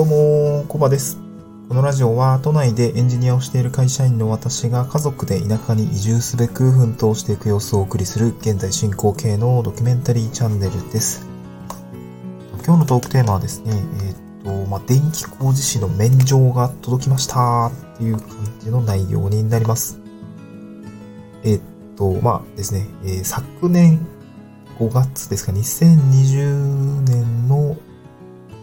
どうも、コバです。このラジオは都内でエンジニアをしている会社員の私が家族で田舎に移住すべく奮闘していく様子をお送りする現在進行形のドキュメンタリーチャンネルです。今日のトークテーマはですね、えーっと、まあ、電気工事士の免状が届きましたっていう感じの内容になります。えーっと、まあですね、えー昨年5月ですか、2020年の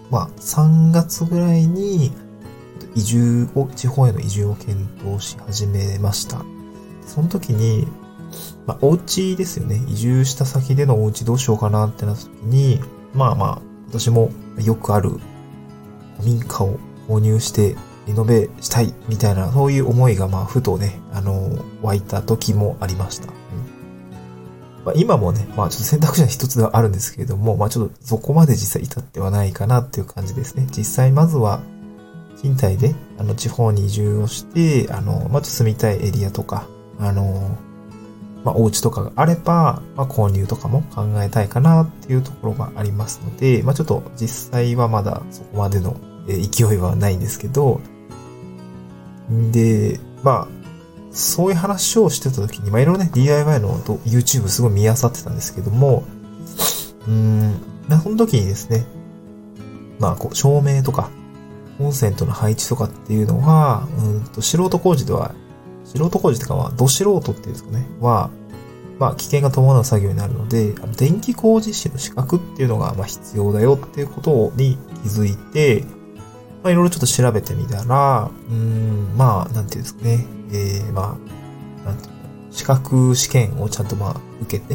まあ、3月ぐらいに、移住を、地方への移住を検討し始めました。その時に、まあ、お家ですよね。移住した先でのお家どうしようかなってなった時に、まあまあ、私もよくある民家を購入してリノベしたいみたいな、そういう思いがまあ、ふとね、あの、湧いた時もありました。まあ、今もね、まあちょっと選択肢の一つではあるんですけれども、まあちょっとそこまで実際至ってはないかなっていう感じですね。実際まずは、賃貸で、あの、地方に移住をして、あの、まあちょっと住みたいエリアとか、あの、まあお家とかがあれば、まあ購入とかも考えたいかなっていうところがありますので、まあちょっと実際はまだそこまでの勢いはないんですけど、んで、まあ、そういう話をしてた時に、まあ、いろいろね、DIY の YouTube すごい見漁ってたんですけども、うん、その時にですね、まあ、こう、照明とか、コンセントの配置とかっていうのは、うんと、素人工事では、素人工事とかは、ど素人っていうんですかね、は、まあ、危険が伴う作業になるので、あの電気工事士の資格っていうのが、まあ、必要だよっていうことに気づいて、まあ、いろいろちょっと調べてみたら、うん、まあ、なんていうんですかね、えー、まあ、なんていうの、資格試験をちゃんとまあ、受けて、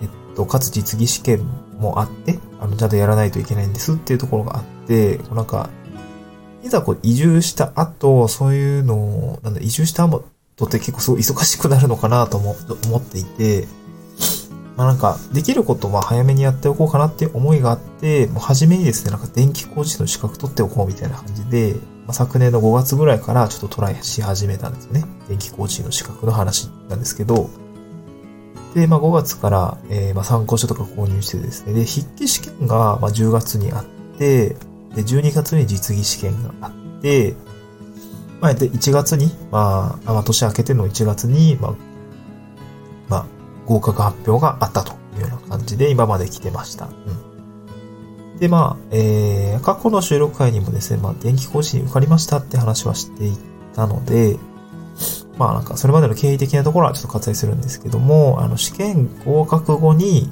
えっと、かつ実技試験もあって、あの、ちゃんとやらないといけないんですっていうところがあって、こうなんか、いざこう移住した後、そういうのを、なんだ、移住した後って結構すごい忙しくなるのかなとも思っていて、まあなんか、できることは早めにやっておこうかなっていう思いがあって、もう初めにですね、なんか電気工事の資格取っておこうみたいな感じで、まあ、昨年の5月ぐらいからちょっとトライし始めたんですよね。電気工事の資格の話なんですけど、で、まあ5月から、えーまあ参考書とか購入してですね、で、筆記試験がまあ10月にあって、で、12月に実技試験があって、まあ、で、1月に、まあ、まあ、年明けての1月に、まあ、合格発表があったというような感じで今まで来てました。うん。で、まあ、えー、過去の収録会にもですね、まあ、電気講師に受かりましたって話はしていたので、まあなんか、それまでの経緯的なところはちょっと割愛するんですけども、あの、試験合格後に、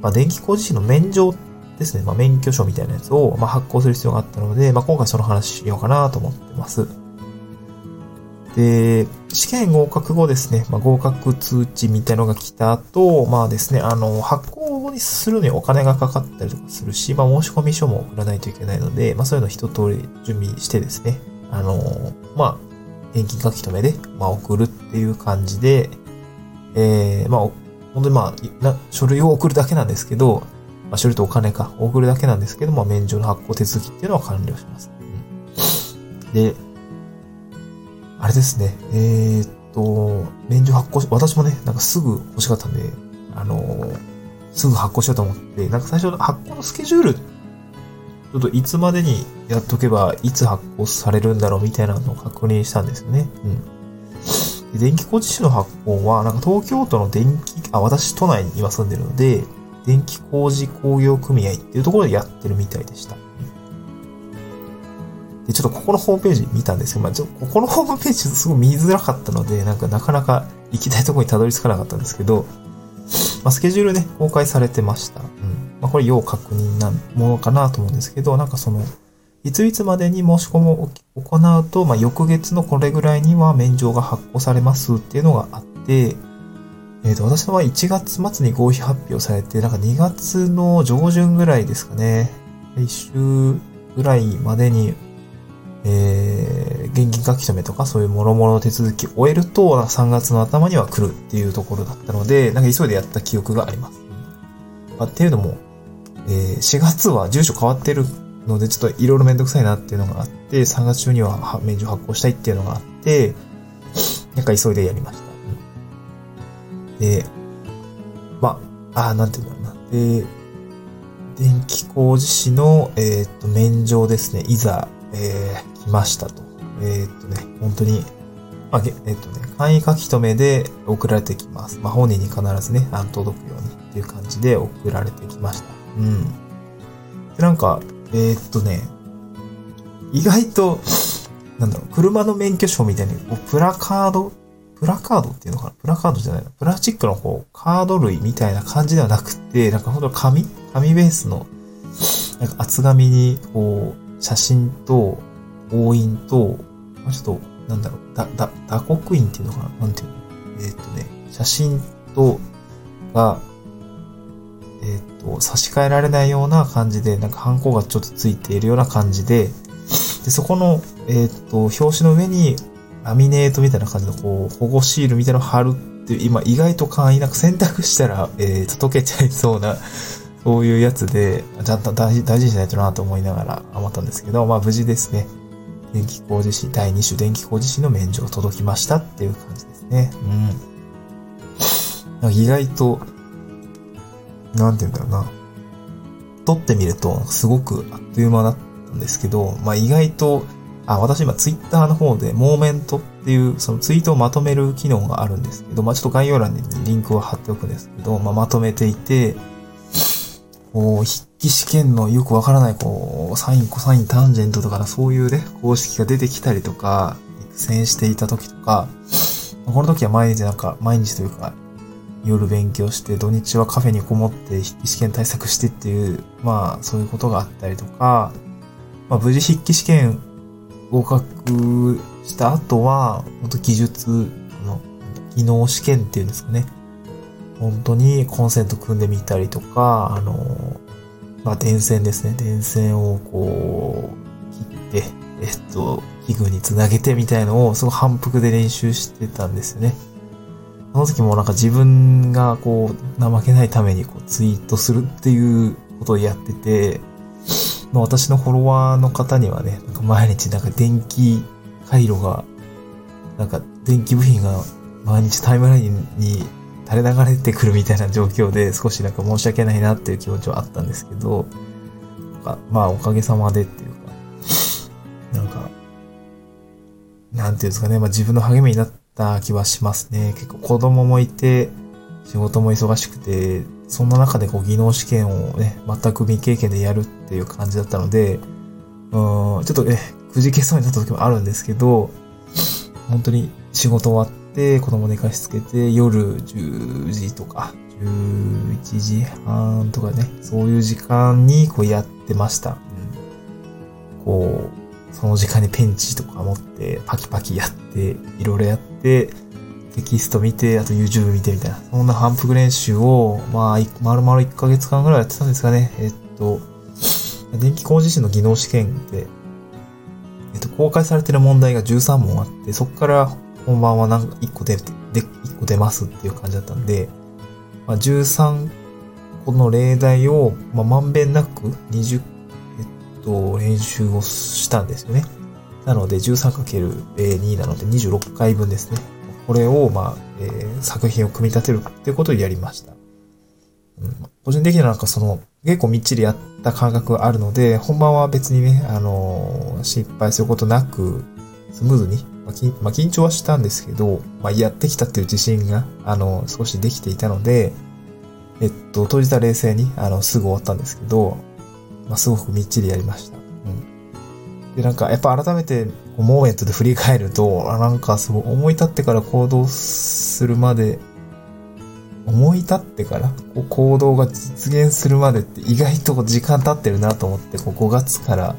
まあ、電気工事士の免状ですね、まあ、免許証みたいなやつを、まあ、発行する必要があったので、まあ、今回その話しようかなと思ってます。で、試験合格後ですね、まあ、合格通知みたいのが来た後、まあですね、あの、発行にするのにお金がかかったりとかするし、まあ、申し込み書も送らないといけないので、まあ、そういうの一通り準備してですね、あの、まあ、返金書き留めで、まあ、送るっていう感じで、えー、まあ、本当にまあ、書類を送るだけなんですけど、まあ、書類とお金か、送るだけなんですけど、まあ、免除の発行手続きっていうのは完了します。うん、で、あれですね、えー、っと、免除発行、私もね、なんかすぐ欲しかったんで、あのーすぐ発行しようと思って、なんか最初の発行のスケジュール、ちょっといつまでにやっとけば、いつ発行されるんだろうみたいなのを確認したんですよね。うん。電気工事士の発行は、なんか東京都の電気、あ、私都内に今住んでるので、電気工事工業組合っていうところでやってるみたいでした。ちょっとここのホームページ見たんですけど、まあ、ちょここのホームページすごい見づらかったので、なんかなかなか行きたいところにたどり着かなかったんですけど、まあ、スケジュールね、公開されてました。うん。まあ、これ要確認なものかなと思うんですけど、なんかその、いついつまでに申し込みを行うと、まあ、翌月のこれぐらいには免状が発行されますっていうのがあって、えっ、と、私の場合1月末に合否発表されて、なんか2月の上旬ぐらいですかね。1週ぐらいまでに、えー、現金書き留めとかそういう諸々の手続きを終えると、3月の頭には来るっていうところだったので、なんか急いでやった記憶があります。まあ、っていうのも、えー、4月は住所変わってるので、ちょっといろいろめんどくさいなっていうのがあって、3月中にはは免除発行したいっていうのがあって、なんか急いでやりました。で、まあ、あなんていうんだろうな。で、電気工事士の、えー、と、免状ですね。いざ、えー、来ましたと。えー、っとね、本当に、まあ、えっとね、簡易書き留めで送られてきます。まあ、本人に必ずね、あの届くようにっていう感じで送られてきました。うん。で、なんか、えー、っとね、意外と、なんだろう、車の免許証みたいに、こうプラカード、プラカードっていうのかな？プラカードじゃないな。プラスチックのこう、カード類みたいな感じではなくて、なんかほんと紙？紙ベースの、なんか厚紙に、こう、写真と、押印と、まあ、ちょっと、なんだろう、だ、だ、打刻印っていうのかな？なんていうの？えー、っとね、写真と、が、えー、っと、差し替えられないような感じで、なんかハンコがちょっとついているような感じで、で、そこの、えー、っと、表紙の上に、ラミネートみたいな感じの、こう、保護シールみたいなのを貼るっていう、今、意外と簡易なく選択したら、えー、と、溶けちゃいそうな、そういうやつで、ちゃんと大事大事にしないとなと思いながら思ったんですけど、まあ、無事ですね。電気工事士、第2種電気工事士の免状届きましたっていう感じですね。うん。意外と、なんて言うんだろうな。撮ってみると、すごくあっという間だったんですけど、まあ意外と、あ、私今ツイッターの方で、モーメントっていう、そのツイートをまとめる機能があるんですけど、まあちょっと概要欄にリンクを貼っておくんですけど、まあまとめていて、こう、筆記試験のよくわからない、こう、サイン、コサイン、タンジェントとかそういうね、公式が出てきたりとか、苦戦していた時とか、この時は毎日なんか、毎日というか、夜勉強して、土日はカフェにこもって筆記試験対策してっていう、まあ、そういうことがあったりとか、まあ、無事筆記試験合格した後は、本当技術、あの、技能試験っていうんですかね。本当にコンセント組んでみたりとか、あの、まあ、電線ですね。電線をこう、切って、えっと、器具につなげてみたいのを、すごい反復で練習してたんですよね。その時もなんか自分がこう、怠けないためにこうツイートするっていうことをやってて、ま、私のフォロワーの方にはね、なんか毎日なんか電気回路が、なんか電気部品が毎日タイムラインに垂れ流れてくるみたいな状況で少しなんか申し訳ないなっていう気持ちはあったんですけど、まあおかげさまでっていうか、なんか、なんていうんですかね、まあ自分の励みになった気はしますね。結構子供もいて、仕事も忙しくて、そんな中でこう技能試験をね、全く未経験でやるっていう感じだったので、うん、ちょっとね、くじけそうになった時もあるんですけど、本当に仕事終わって、子供寝かしつけて、夜10時とか、11時半とかね、そういう時間にこうやってました。うん、こう、その時間にペンチとか持って、パキパキやって、いろいろやって、テキスト見て、あと YouTube 見てみたいな、そんな反復練習を、まあ、丸々1ヶ月間ぐらいやってたんですかね。えっと、電気工事士の技能試験で、えっと、公開されてる問題が13問あって、そこから本番はなんか1個出て、で、1個出ますっていう感じだったんで、まあ、13個の例題を、まあ、まんべんなく20、えっと、練習をしたんですよね。なので 13×2 なので26回分ですね。これを、まあ、えー、作品を組み立てるっていうことをやりました。うん、個人的にはなんかその、結構みっちりやった感覚があるので、本番は別にね、あのー、失敗することなく、スムーズにまあ、緊張はしたんですけど、まあ、やってきたっていう自信が、あの、少しできていたので、えっと、当日は冷静に、あの、すぐ終わったんですけど、まあ、すごくみっちりやりました。うん。で、なんか、やっぱ改めて、モーメントで振り返ると、あなんか、すごい思い立ってから行動するまで、思い立ってから行動が実現するまでって意外と時間経ってるなと思って、こう5月から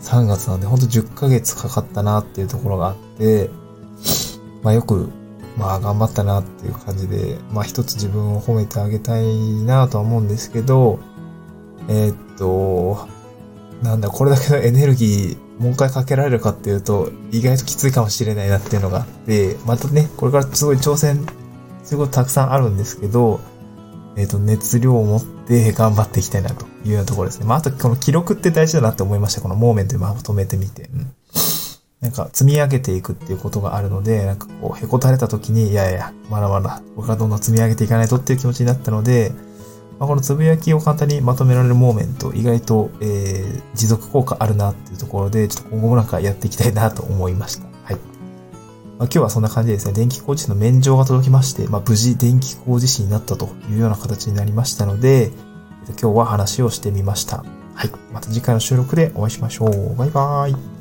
3月なんで、ほんと10ヶ月かかったなっていうところがあって、まあよく、まあ頑張ったなっていう感じで、まあ一つ自分を褒めてあげたいなとは思うんですけど、えー、っと、なんだ、これだけのエネルギー、もう一回かけられるかっていうと、意外ときついかもしれないなっていうのがあって、またね、これからすごい挑戦すごいたくさんあるんですけど、えっ、と、熱量を持って頑張っていきたいなというようなところですね。まあ、あとこの記録って大事だなって思いました。このモーメントでまとめてみて。うん。なんか積み上げていくっていうことがあるので、なんかこう、へこたれた時に、いやいや、まだまだ、僕はどんどん積み上げていかないとっていう気持ちになったので、まあ、このつぶやきを簡単にまとめられるモーメント、意外と、えー、持続効果あるなっていうところで、ちょっと今後もなんかやっていきたいなと思いました。まあ、今日はそんな感じでですね、電気工事士の免状が届きまして、まあ、無事電気工事士になったというような形になりましたので、今日は話をしてみました。はい。また次回の収録でお会いしましょう。バイバーイ。